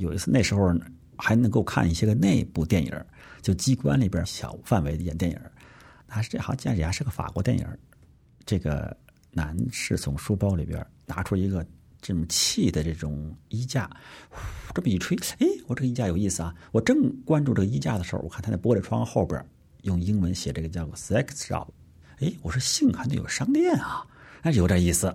有一次那时候还能够看一些个内部电影，就机关里边小范围的演电影。还是这好像也是个法国电影。这个男士从书包里边拿出一个这么气的这种衣架，这么一吹，哎，我这个衣架有意思啊！我正关注这个衣架的时候，我看他那玻璃窗后边用英文写这个叫 “sex shop”，哎，我说幸好那有商店啊，那有点意思。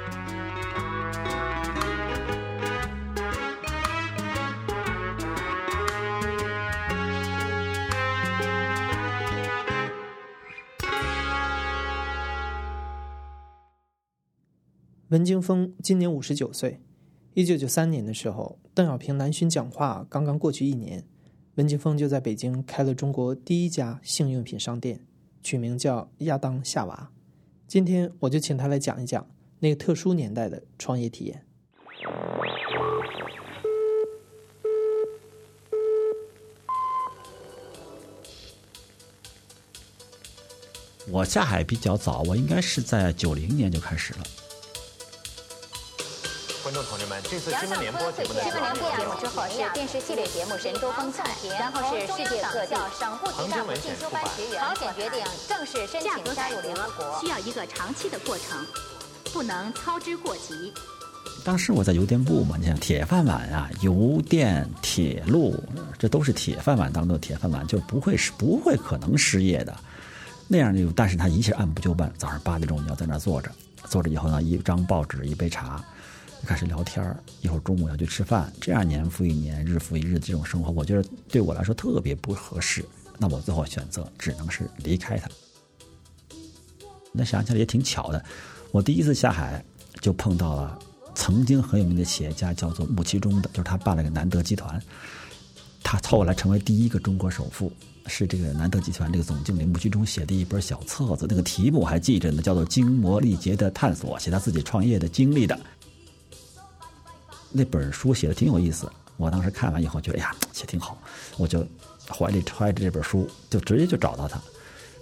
文京峰今年五十九岁。一九九三年的时候，邓小平南巡讲话刚刚过去一年，文京峰就在北京开了中国第一家性用品商店，取名叫亚当夏娃。今天我就请他来讲一讲那个特殊年代的创业体验。我下海比较早，我应该是在九零年就开始了。观众同志们，这次新闻联播节目的新闻联播节目之后是电视系列节目《神州风采》，然后是世界各地省部级干部进修班学员。朝鲜决定正式申请加入联合国，需要一个长期的过程，不能操之过急。当时我在邮电部嘛，你想铁饭碗啊，邮电、铁路，这都是铁饭碗当中的铁饭碗，就不会是不会可能失业的那样就。但是他一切按部就班，早上八点钟你要在那坐着，坐着以后呢，一张报纸，一杯茶。开始聊天一会儿中午要去吃饭，这样年复一年，日复一日的这种生活，我觉得对我来说特别不合适。那我最后选择只能是离开他。那想起来也挺巧的，我第一次下海就碰到了曾经很有名的企业家，叫做穆其中的，就是他办了个南德集团，他凑过来成为第一个中国首富，是这个南德集团这个总经理穆其中写的一本小册子，那个题目我还记着呢，叫做《经磨力竭的探索》，写他自己创业的经历的。那本书写的挺有意思，我当时看完以后觉得，哎呀，写挺好，我就怀里揣着这本书，就直接就找到他，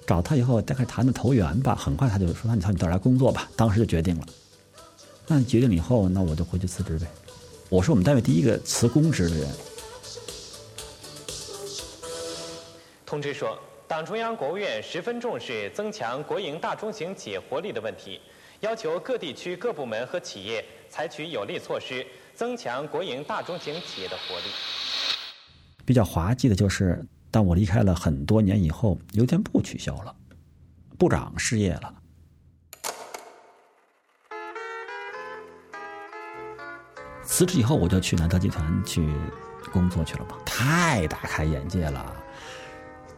找他以后大概谈的投缘吧，很快他就说，那你到你这儿来工作吧，当时就决定了。那决定以后，那我就回去辞职呗。我是我们单位第一个辞公职的人。通知说，党中央、国务院十分重视增强国营大中型企业活力的问题，要求各地区各部门和企业采取有力措施。增强国营大中型企业的活力。比较滑稽的就是，当我离开了很多年以后，邮电部取消了，部长失业了。辞职以后，我就去南德集团去工作去了吧，太大开眼界了。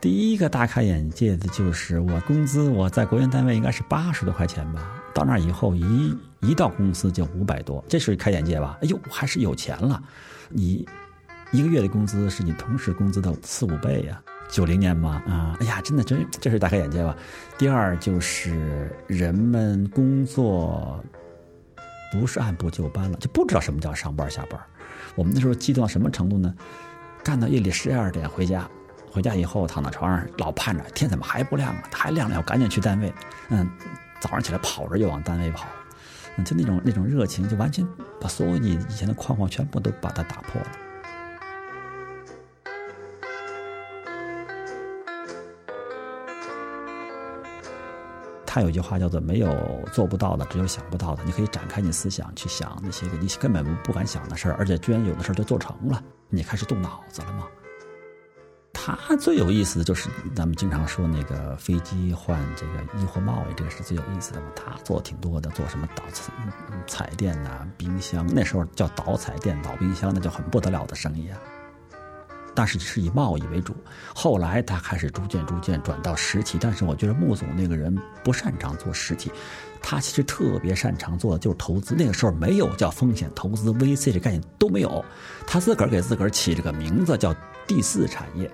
第一个大开眼界的就是我工资，我在国营单位应该是八十多块钱吧，到那以后一。一到公司就五百多，这是开眼界吧？哎呦，还是有钱了！你一个月的工资是你同事工资的四五倍呀！九零年嘛，啊，哎呀，真的真这是大开眼界吧？第二就是人们工作不是按部就班了，就不知道什么叫上班下班。我们那时候激动到什么程度呢？干到夜里十二点回家，回家以后躺在床上老盼着天怎么还不亮啊？还亮了要赶紧去单位。嗯，早上起来跑着就往单位跑。就那种那种热情，就完全把所有你以前的框框全部都把它打破了。他有一句话叫做“没有做不到的，只有想不到的”。你可以展开你思想去想那些个你根本不敢想的事儿，而且居然有的事儿就做成了，你开始动脑子了吗？他最有意思的就是咱们经常说那个飞机换这个衣货贸易，这个是最有意思的嘛。他做挺多的，做什么导彩彩电呐、冰箱，那时候叫导彩电、导冰箱，那就很不得了的生意啊。但是是以贸易为主。后来他开始逐渐逐渐转到实体，但是我觉得穆总那个人不擅长做实体，他其实特别擅长做的就是投资。那个时候没有叫风险投资、VC 这概念都没有，他自个儿给自个儿起了个名字叫第四产业。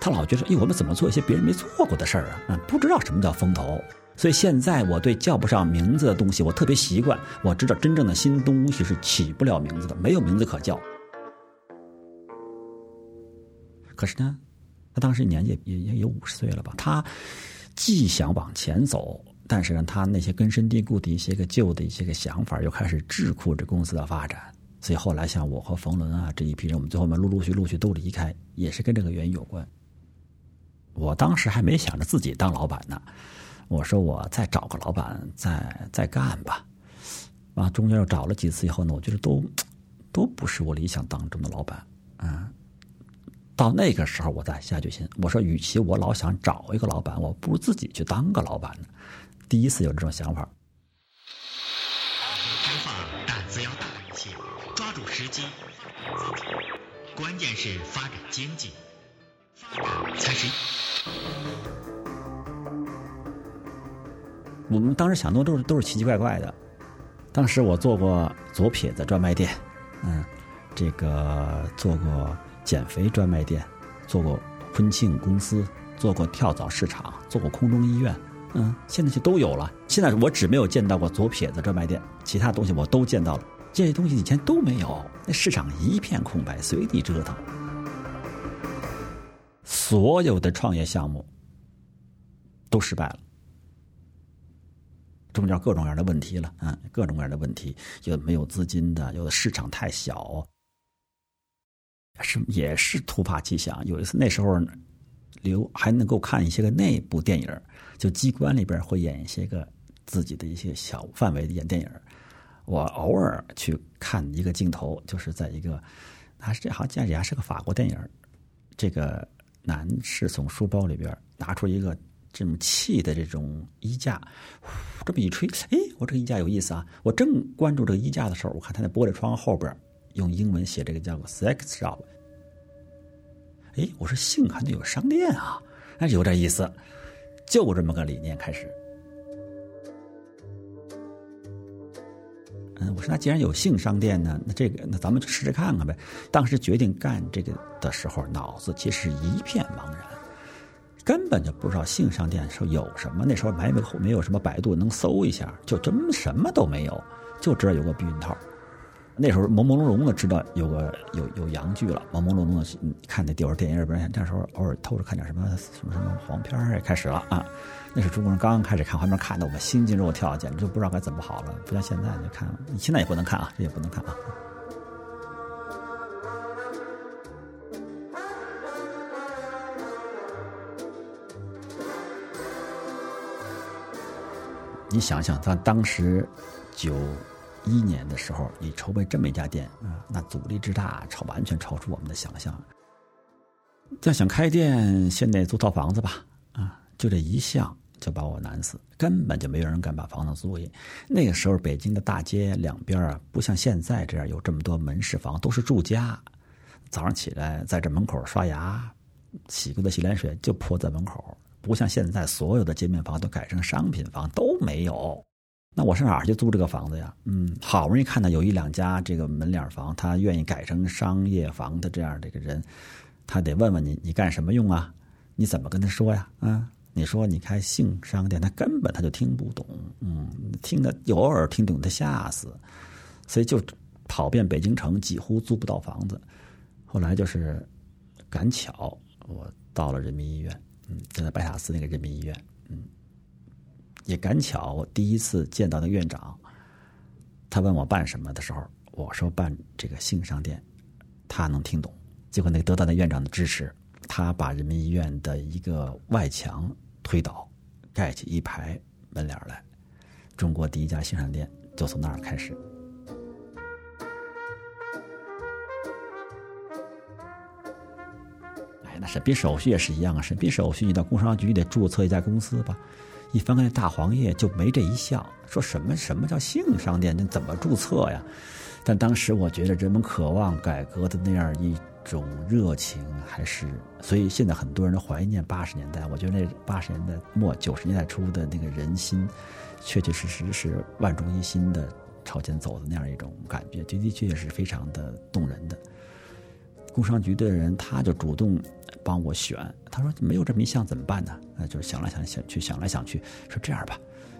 他老觉得，哎，我们怎么做一些别人没做过的事儿啊？嗯，不知道什么叫风投。所以现在我对叫不上名字的东西，我特别习惯。我知道真正的新东西是起不了名字的，没有名字可叫。可是呢，他当时年纪也也有五十岁了吧？他既想往前走，但是呢，他那些根深蒂固的一些个旧的一些个想法，又开始桎梏着公司的发展。所以后来像我和冯仑啊这一批人，我们最后面陆陆续陆续都离开，也是跟这个原因有关。我当时还没想着自己当老板呢。我说我再找个老板再再干吧，啊，中间又找了几次以后呢，我觉得都都不是我理想当中的老板，嗯，到那个时候我再下决心，我说与其我老想找一个老板，我不如自己去当个老板呢。第一次有这种想法。开放胆子要大一些，抓住时机，关键是发展经济，发展才是。我们当时想的都是都是奇奇怪怪的。当时我做过左撇子专卖店，嗯，这个做过减肥专卖店，做过婚庆公司，做过跳蚤市场，做过空中医院，嗯，现在就都有了。现在我只没有见到过左撇子专卖店，其他东西我都见到了。这些东西以前都没有，那市场一片空白，随地折腾。所有的创业项目都失败了。中间各种各样的问题了，嗯，各种各样的问题，有的没有资金的，有的市场太小，是也是突发奇想。有一次那时候，留还能够看一些个内部电影，就机关里边会演一些个自己的一些小范围的演电影。我偶尔去看一个镜头，就是在一个，还是这好像也是个法国电影，这个男士从书包里边拿出一个。这种气的这种衣架，这么一吹，哎，我这个衣架有意思啊！我正关注这个衣架的时候，我看他那玻璃窗后边用英文写这个叫做 “sex shop”。哎，我说性还得有商店啊，那有点意思。就这么个理念开始。我说那既然有性商店呢，那这个那咱们就试试看看呗。当时决定干这个的时候，脑子其实一片茫然。根本就不知道性商店说有什么，那时候没没没有什么百度能搜一下，就真什么都没有，就知道有个避孕套。那时候朦朦胧胧的知道有个有有洋剧了，朦朦胧胧的看那电影电影里边，那时候偶尔偷着看点什么什么什么黄片也开始了啊。那是中国人刚刚开始看黄片，看的我们心惊肉跳，简直就不知道该怎么好了。不像现在，你看现在也不能看啊，这也不能看啊。你想想，他当时九一年的时候，你筹备这么一家店啊，那阻力之大，超完全超出我们的想象。要想开店，先得租套房子吧，啊，就这一项就把我难死，根本就没有人敢把房子租给。那个时候，北京的大街两边啊，不像现在这样有这么多门市房，都是住家。早上起来，在这门口刷牙，洗过的洗脸水就泼在门口。不像现在，所有的街面房都改成商品房，都没有。那我上哪儿去租这个房子呀？嗯，好不容易看到有一两家这个门脸房，他愿意改成商业房的这样的个人，他得问问你，你干什么用啊？你怎么跟他说呀？啊，你说你开性商店，他根本他就听不懂。嗯，听得偶尔听懂，他吓死。所以就跑遍北京城，几乎租不到房子。后来就是赶巧，我到了人民医院。嗯，就在白塔寺那个人民医院，嗯，也赶巧，我第一次见到那院长，他问我办什么的时候，我说办这个性商店，他能听懂。结果那得到那院长的支持，他把人民医院的一个外墙推倒，盖起一排门脸来，中国第一家性商店就从那儿开始。哎那审批手续也是一样啊，审批手续你到工商局得注册一家公司吧？一翻开大黄页就没这一项，说什么什么叫性商店，那怎么注册呀？但当时我觉得人们渴望改革的那样一种热情，还是所以现在很多人都怀念八十年代。我觉得那八十年代末九十年代初的那个人心，确确实实是万众一心的朝前走的那样一种感觉，的的确确是非常的动人的。工商局的人他就主动帮我选，他说没有这么一项怎么办呢？那就是想来想想去，想来想去，说这样吧，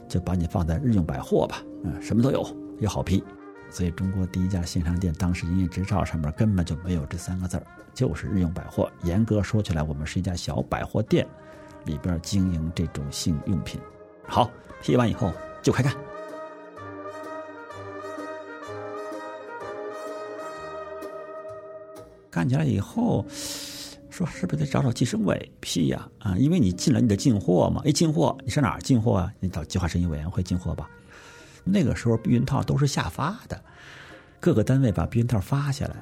就把你放在日用百货吧，嗯，什么都有，也好批。所以，中国第一家线上店当时营业执照上面根本就没有这三个字儿，就是日用百货。严格说起来，我们是一家小百货店，里边经营这种性用品。好，批完以后就开干。干起来以后，说是不是得找找计生委批呀？啊，因为你进来你得进货嘛，一进货你上哪儿进货啊？你找计划生育委员会进货吧。那个时候避孕套都是下发的，各个单位把避孕套发下来，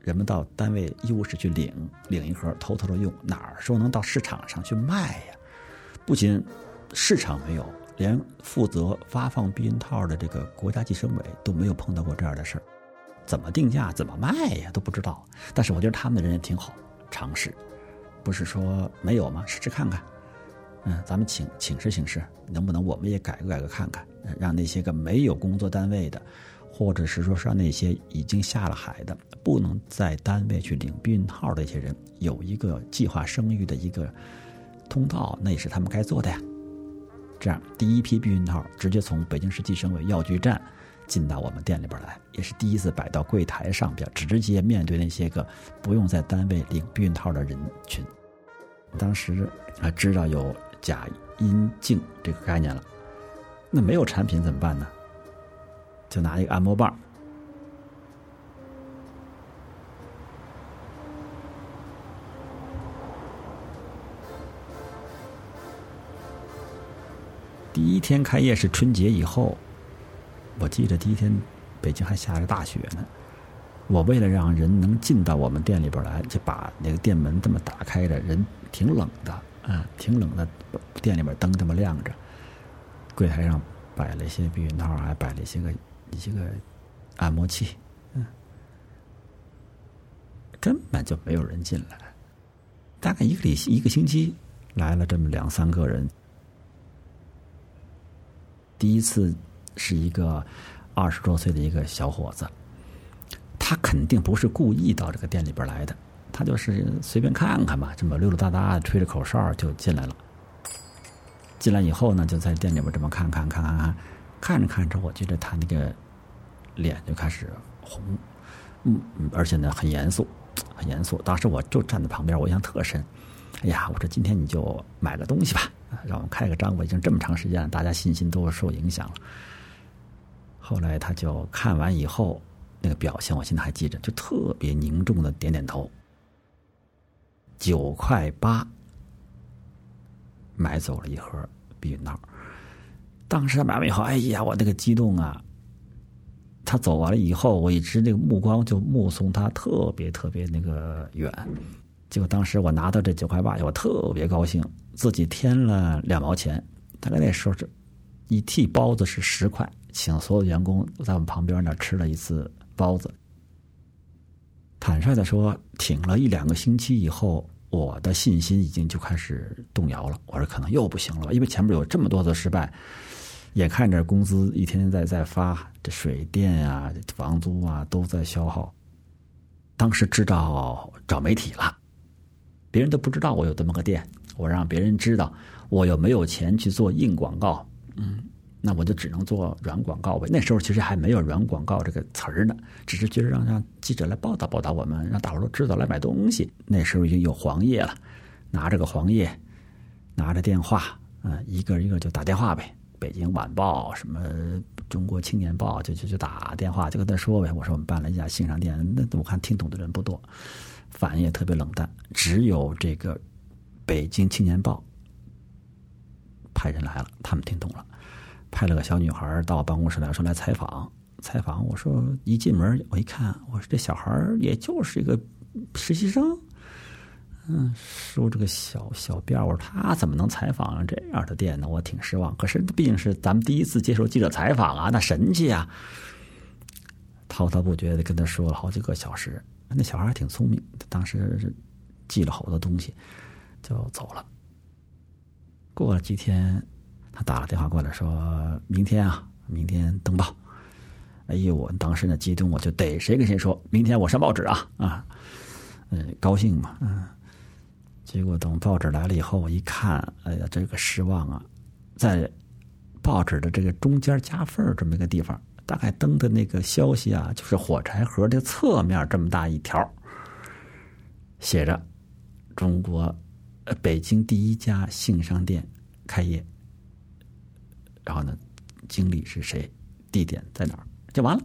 人们到单位医务室去领，领一盒偷偷的用，哪儿说能到市场上去卖呀？不仅市场没有，连负责发放避孕套的这个国家计生委都没有碰到过这样的事儿，怎么定价、怎么卖呀都不知道。但是我觉得他们的人也挺好，尝试，不是说没有吗？试试看看。嗯，咱们请请示请示，能不能我们也改革改革看看，让那些个没有工作单位的，或者是说让那些已经下了海的，不能在单位去领避孕套的一些人，有一个计划生育的一个通道，那也是他们该做的呀。这样，第一批避孕套直接从北京市计生委药局站进到我们店里边来，也是第一次摆到柜台上边，直接面对那些个不用在单位领避孕套的人群。当时啊，知道有。假阴茎这个概念了，那没有产品怎么办呢？就拿一个按摩棒，第一天开业是春节以后，我记得第一天北京还下着大雪呢。我为了让人能进到我们店里边来，就把那个店门这么打开着，人挺冷的。啊，挺冷的，店里边灯这么亮着，柜台上摆了一些避孕套，还摆了一些个一些个按摩器，嗯，根本就没有人进来。大概一个礼一个星期来了这么两三个人，第一次是一个二十多岁的一个小伙子，他肯定不是故意到这个店里边来的。他就是随便看看吧，这么溜溜达达吹着口哨就进来了。进来以后呢，就在店里边这么看看看看看，看着看着，我觉得他那个脸就开始红，嗯，而且呢很严肃，很严肃。当时我就站在旁边，我印象特深。哎呀，我说今天你就买个东西吧，让我们开个张。我已经这么长时间了，大家信心都受影响了。后来他就看完以后那个表现，我现在还记着，就特别凝重的点点头。九块八买走了一盒避孕套，当时他买完以后，哎呀，我那个激动啊！他走完了以后，我一直那个目光就目送他特别特别那个远。结果当时我拿到这九块八，我特别高兴，自己添了两毛钱。大概那时候是一屉包子是十块，请所有员工在我们旁边那吃了一次包子。坦率的说，挺了一两个星期以后，我的信心已经就开始动摇了。我说可能又不行了吧，因为前面有这么多的失败，眼看着工资一天天在在发，这水电啊、房租啊都在消耗。当时知道找媒体了，别人都不知道我有这么个店，我让别人知道，我又没有钱去做硬广告，嗯。那我就只能做软广告呗。那时候其实还没有软广告这个词儿呢，只是觉得让让记者来报道报道我们，让大伙都知道来买东西。那时候已经有黄页了，拿着个黄页，拿着电话，嗯，一个一个就打电话呗。北京晚报、什么中国青年报，就就就打电话，就跟他说呗。我说我们办了一家线上店，那我看听懂的人不多，反应也特别冷淡。只有这个北京青年报派人来了，他们听懂了。派了个小女孩到我办公室来说来采访，采访我说一进门我一看，我说这小孩也就是一个实习生，嗯，梳这个小小辫我说他怎么能采访这样的店呢？我挺失望。可是毕竟是咱们第一次接受记者采访啊，那神气啊！滔滔不绝的跟他说了好几个小时，那小孩还挺聪明，当时记了好多东西，就走了。过了几天，他打了电话过来，说明天啊，明天登报。哎呦，我当时呢激动，我就逮谁跟谁说，明天我上报纸啊啊，嗯，高兴嘛，嗯。结果等报纸来了以后，我一看，哎呀，这个失望啊，在报纸的这个中间夹缝这么一个地方，大概登的那个消息啊，就是火柴盒的侧面这么大一条，写着“中国呃北京第一家性商店开业”，然后呢，经理是谁，地点在哪儿。就完了。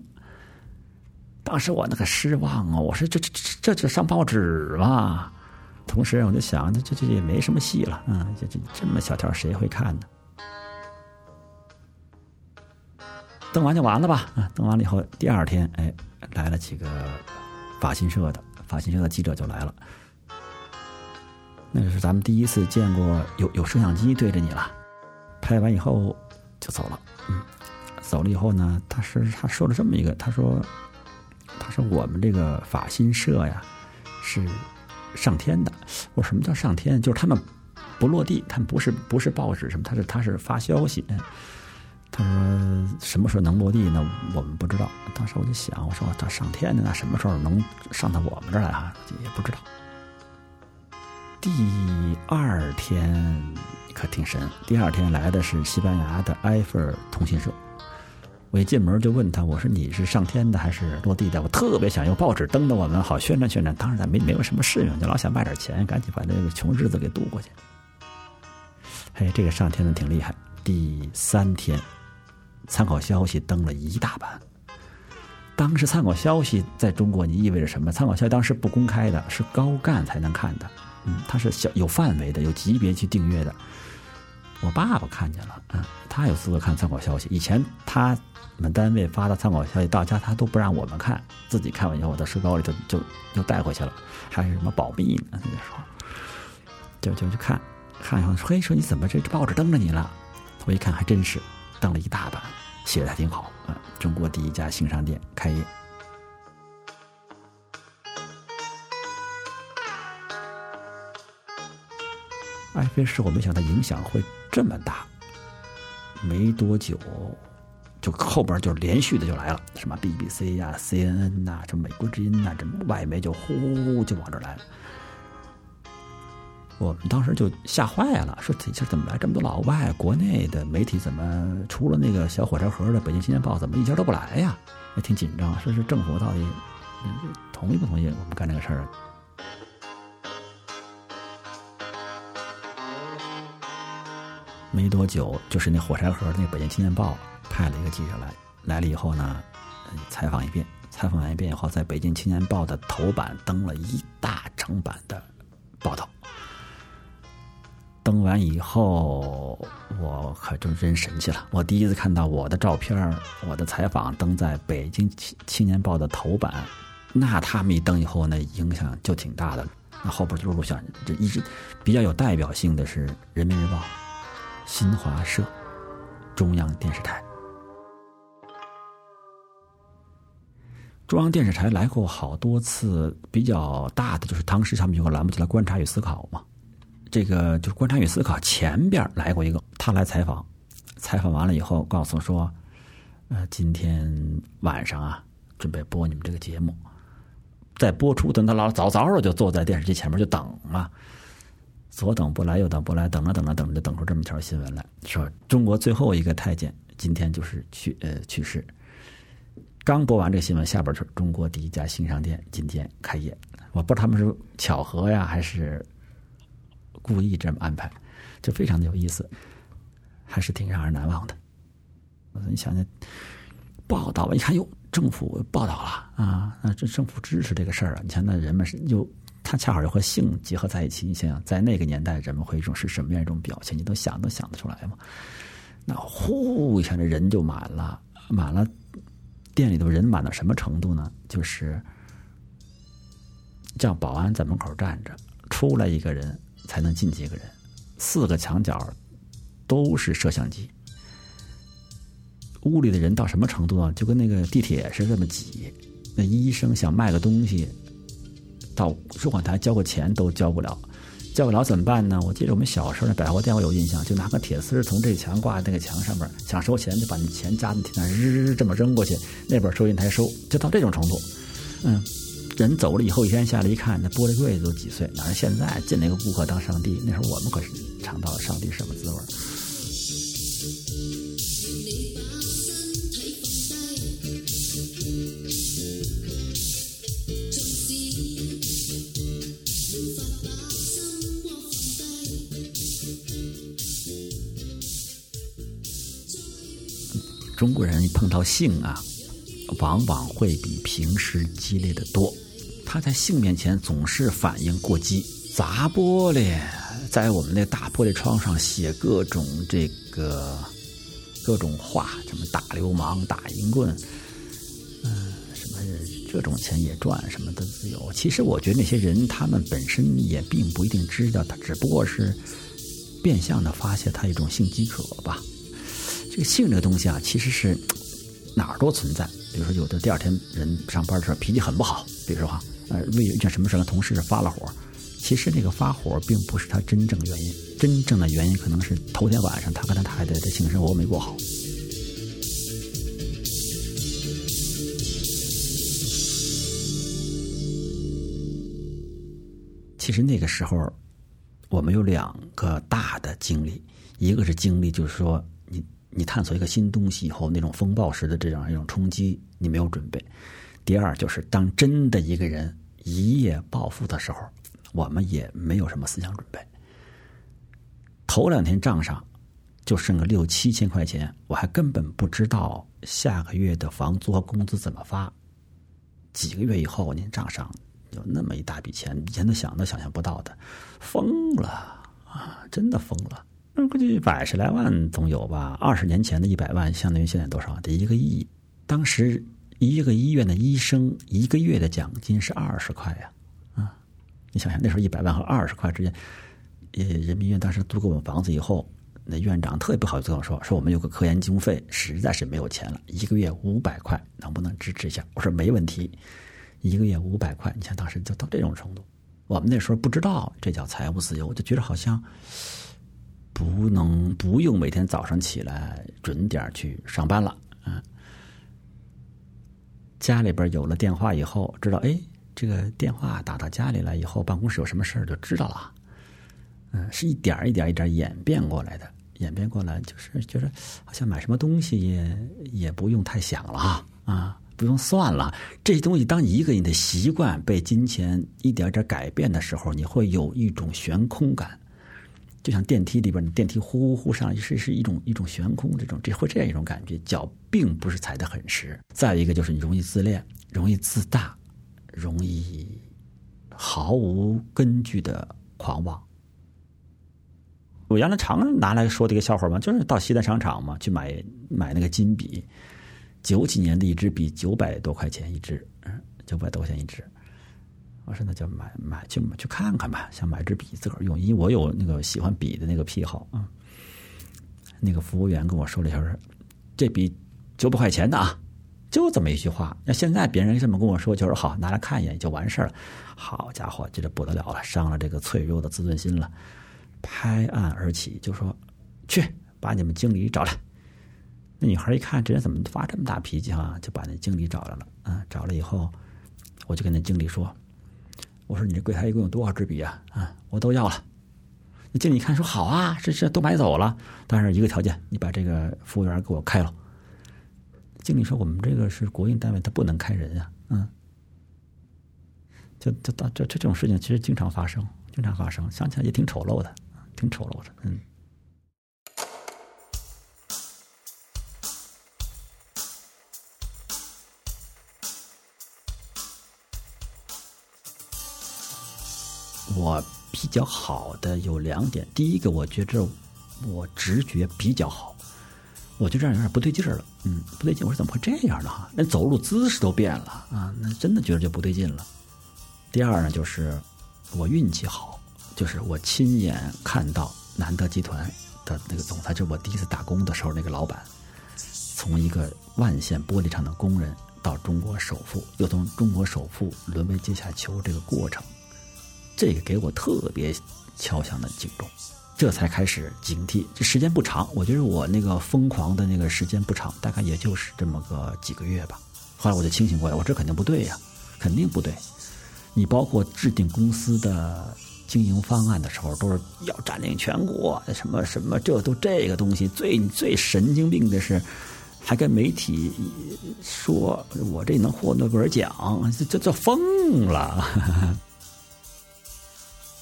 当时我那个失望啊！我说这这这这就上报纸嘛。同时我就想，这这这也没什么戏了，嗯，这这这么小条谁会看呢？登完就完了吧？啊，登完了以后，第二天，哎，来了几个法新社的法新社的记者就来了。那是咱们第一次见过有有摄像机对着你了。拍完以后就走了，嗯。走了以后呢，他是他说了这么一个，他说，他说我们这个法新社呀，是上天的。我说什么叫上天？就是他们不落地，他们不是不是报纸什么，他是他是发消息。他说什么时候能落地呢？我们不知道。当时我就想，我说他上天的，那什么时候能上到我们这儿来啊？也不知道。第二天可挺神，第二天来的是西班牙的埃菲尔通讯社。我一进门就问他：“我说你是上天的还是落地的？我特别想用报纸登的我们好宣传宣传。当然咱没没有什么事情，就老想卖点钱，赶紧把这个穷日子给度过去。”嘿，这个上天的挺厉害。第三天，参考消息登了一大版。当时参考消息在中国，你意味着什么？参考消息当时不公开的，是高干才能看的。嗯，它是小有范围的，有级别去订阅的。我爸爸看见了，嗯，他有资格看参考消息。以前他。们单位发的参考消息到家，他都不让我们看，自己看完以后，我到书包里头就就带回去了，还是什么保密呢？那时候就就去看，看以后说：“嘿，说你怎么这报纸登着你了？”我一看，还真是登了一大版，写的还挺好。嗯，中国第一家新商店开业，埃菲尔，我没想到影响会这么大。没多久。就后边就连续的就来了，什么 BBC 呀、CNN 呐，什么美国之音呐，这外媒就呼呼呼就往这来了。我们当时就吓坏了，说这怎么来这么多老外？国内的媒体怎么除了那个小火柴盒的《北京青年报》，怎么一家都不来呀？也挺紧张，说是政府到底同意不同意我们干这个事儿？没多久，就是那火柴盒那《北京青年报》。派了一个记者来，来了以后呢，采访一遍，采访完一遍以后，在北京青年报的头版登了一大整版的报道。登完以后，我可就真神气了，我第一次看到我的照片，我的采访登在北京青青年报的头版，那他们一登以后，那影响就挺大的。那后边就陆陆续续，这一直比较有代表性的是人民日报、新华社、中央电视台。中央电视台来过好多次，比较大的就是当时他们有个栏目叫《观察与思考》嘛。这个就是《观察与思考》前边来过一个，他来采访，采访完了以后告诉说：“呃，今天晚上啊，准备播你们这个节目，在播出等他老早早的就坐在电视机前面就等嘛，左等不来，右等不来，等着等着等着，等出这么一条新闻来，说中国最后一个太监今天就是去呃去世。”刚播完这个新闻，下边是中国第一家新商店今天开业。我不知道他们是巧合呀，还是故意这么安排，就非常的有意思，还是挺让人难忘的。你想想，报道吧，一看哟，政府报道了啊，那这政府支持这个事儿啊。你想那人们是又他恰好就和性结合在一起，你想想，在那个年代，人们会一种是什么样一种表情？你都想都想得出来吗？那呼一下，这人就满了，满了。店里头人满到什么程度呢？就是叫保安在门口站着，出来一个人才能进几个人，四个墙角都是摄像机。屋里的人到什么程度啊？就跟那个地铁是这么挤。那医生想卖个东西，到收款台交个钱都交不了，交不了怎么办呢？我记得我们小时候那百货店我有印象，就拿个铁丝从这墙挂那个墙上面，想收钱就把那钱夹在那日日这么扔过去，那边收银台收，就到这种程度。嗯，人走了以后，一天下来一看，那玻璃柜子都几岁？哪是现在进来个顾客当上帝？那时候我们可是尝到了上帝什么滋味儿。中国人碰到性啊，往往会比平时激烈的多。他在性面前总是反应过激，砸玻璃，在我们那大玻璃窗上写各种这个各种话，什么大流氓、大淫棍，嗯，什么这种钱也赚，什么的自由。其实我觉得那些人他们本身也并不一定知道，他只不过是变相的发泄他一种性饥渴吧。这个性这个东西啊，其实是 哪儿都存在。比如说，有的第二天人上班的时候脾气很不好，比如说哈，呃，为一件什么事儿，同事发了火，其实那个发火并不是他真正原因，真正的原因可能是头天晚上他跟他太太的性生活没过好。其实那个时候，我们有两个大的经历，一个是经历，就是说你。探索一个新东西以后，那种风暴式的这样一种冲击，你没有准备。第二，就是当真的一个人一夜暴富的时候，我们也没有什么思想准备。头两天账上就剩个六七千块钱，我还根本不知道下个月的房租和工资怎么发。几个月以后，您账上有那么一大笔钱，以前都想都想象不到的，疯了啊！真的疯了。那估计百十来万总有吧。二十年前的一百万，相当于现在多少？得一个亿。当时一个医院的医生一个月的奖金是二十块呀，啊，你想想那时候一百万和二十块之间，呃，人民医院当时租给我们房子以后，那院长特别不好意思跟我说，说我们有个科研经费，实在是没有钱了，一个月五百块，能不能支持一下？我说没问题，一个月五百块，你像当时就到这种程度。我们那时候不知道这叫财务自由，我就觉得好像。不能不用每天早上起来准点去上班了，嗯，家里边有了电话以后，知道哎，这个电话打到家里来以后，办公室有什么事儿就知道了，嗯，是一点一点一点演变过来的，演变过来就是觉得好像买什么东西也也不用太想了啊，不用算了，这些东西当一个人的习惯被金钱一点点改变的时候，你会有一种悬空感。就像电梯里边，电梯呼呼呼上，是是一种一种悬空，这种这会这样一种感觉，脚并不是踩得很实。再一个就是你容易自恋，容易自大，容易毫无根据的狂妄。我原来常拿来说这个笑话嘛，就是到西单商场嘛去买买那个金笔，九几年的一支笔九百多块钱一支，嗯，九百多块钱一支。我说那就买买去去看看吧，想买支笔自个儿用，因为我有那个喜欢笔的那个癖好啊。那个服务员跟我说了一下，这笔九百块钱的啊，就这么一句话。那现在别人这么跟我说，就是好拿来看一眼就完事儿了。好家伙，这就不得了了，伤了这个脆弱的自尊心了。拍案而起就说：“去把你们经理找来。”那女孩一看这人怎么发这么大脾气哈，就把那经理找来了。嗯，找了以后，我就跟那经理说。我说你这柜台一共有多少支笔啊？啊，我都要了。那经理一看说好啊，这这都买走了。但是一个条件，你把这个服务员给我开了。经理说我们这个是国营单位，他不能开人啊。嗯，就就到这这这种事情其实经常发生，经常发生，想起来也挺丑陋的，挺丑陋的。嗯。我比较好的有两点，第一个，我觉着我直觉比较好，我就这样有点不对劲儿了，嗯，不对劲，我说怎么会这样呢？哈，那走路姿势都变了啊，那真的觉得就不对劲了。第二呢，就是我运气好，就是我亲眼看到南德集团的那个总裁，就是我第一次打工的时候，那个老板从一个万线玻璃厂的工人到中国首富，又从中国首富沦为阶下囚这个过程，这个给我特别敲响的警钟，这才开始警惕。这时间不长，我觉得我那个疯狂的那个时间不长，大概也就是这么个几个月吧。后来我就清醒过来，我这肯定不对呀，肯定不对。你包括制定公司的经营方案的时候，都是要占领全国，什么什么，这都这个东西。最最神经病的是，还跟媒体说我这能获诺贝尔奖，这这这疯了。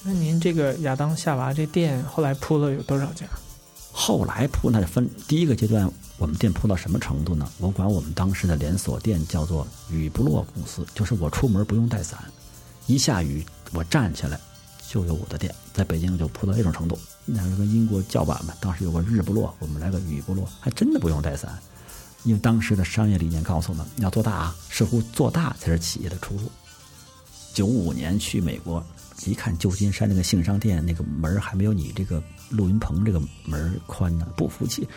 那您这个亚当夏娃这店后来铺了有多少家？后来铺那就分第一个阶段。我们店铺到什么程度呢？我管我们当时的连锁店叫做“雨不落公司”，就是我出门不用带伞，一下雨我站起来就有我的店。在北京就铺到这种程度。那个跟英国叫板嘛，当时有个“日不落”，我们来个“雨不落”，还真的不用带伞，因为当时的商业理念告诉我们要做大啊，似乎做大才是企业的出路。九五年去美国，一看旧金山那个信商店，那个门还没有你这个录音棚这个门宽呢，不服气，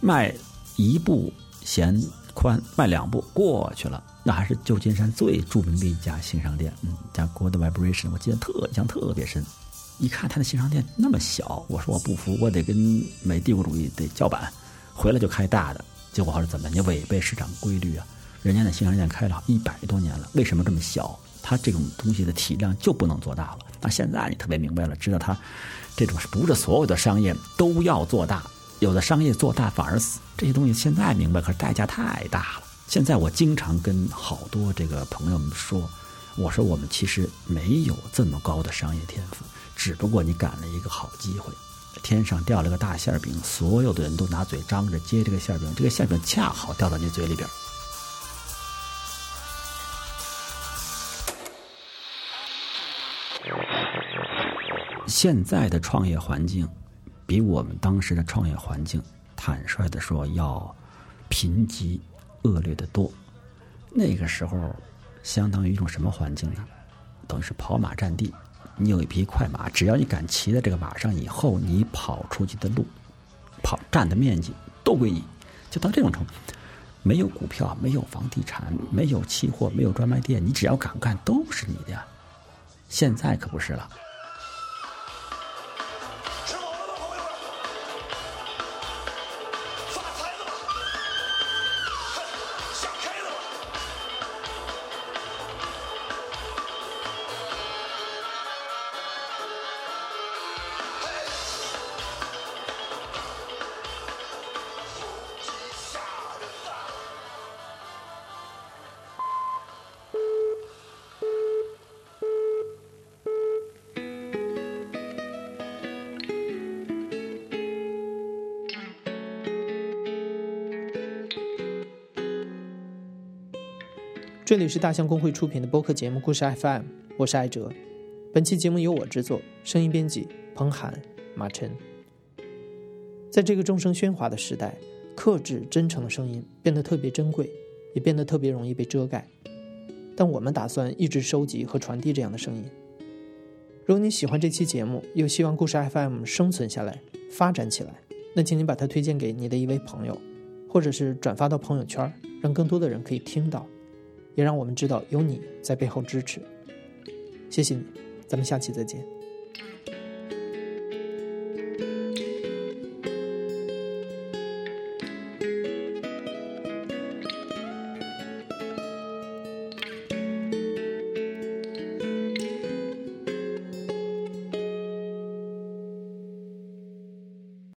迈。一步嫌宽，迈两步过去了。那还是旧金山最著名的一家新商店，嗯，叫 Good Vibration，我记得特印象特别深。一看他的新商店那么小，我说我不服，我得跟美帝国主义得叫板，回来就开大的。结果是怎么？你违背市场规律啊！人家那新商店开了一百多年了，为什么这么小？他这种东西的体量就不能做大了。那现在你特别明白了，知道他这种是不是所有的商业都要做大？有的商业做大反而死，这些东西现在明白，可是代价太大了。现在我经常跟好多这个朋友们说，我说我们其实没有这么高的商业天赋，只不过你赶了一个好机会，天上掉了个大馅饼，所有的人都拿嘴张着接这个馅饼，这个馅饼恰好掉到你嘴里边。现在的创业环境。比我们当时的创业环境，坦率的说，要贫瘠恶劣的多。那个时候，相当于一种什么环境呢？等于是跑马占地。你有一匹快马，只要你敢骑在这个马上，以后你跑出去的路、跑占的面积都归你。就到这种程度，没有股票，没有房地产，没有期货，没有专卖店，你只要敢干，都是你的。现在可不是了。这里是大象公会出品的播客节目《故事 FM》，我是艾哲。本期节目由我制作，声音编辑彭涵、马晨。在这个众声喧哗的时代，克制真诚的声音变得特别珍贵，也变得特别容易被遮盖。但我们打算一直收集和传递这样的声音。如果你喜欢这期节目，又希望故事 FM 生存下来、发展起来，那请你把它推荐给你的一位朋友，或者是转发到朋友圈，让更多的人可以听到。也让我们知道有你在背后支持，谢谢你，咱们下期再见。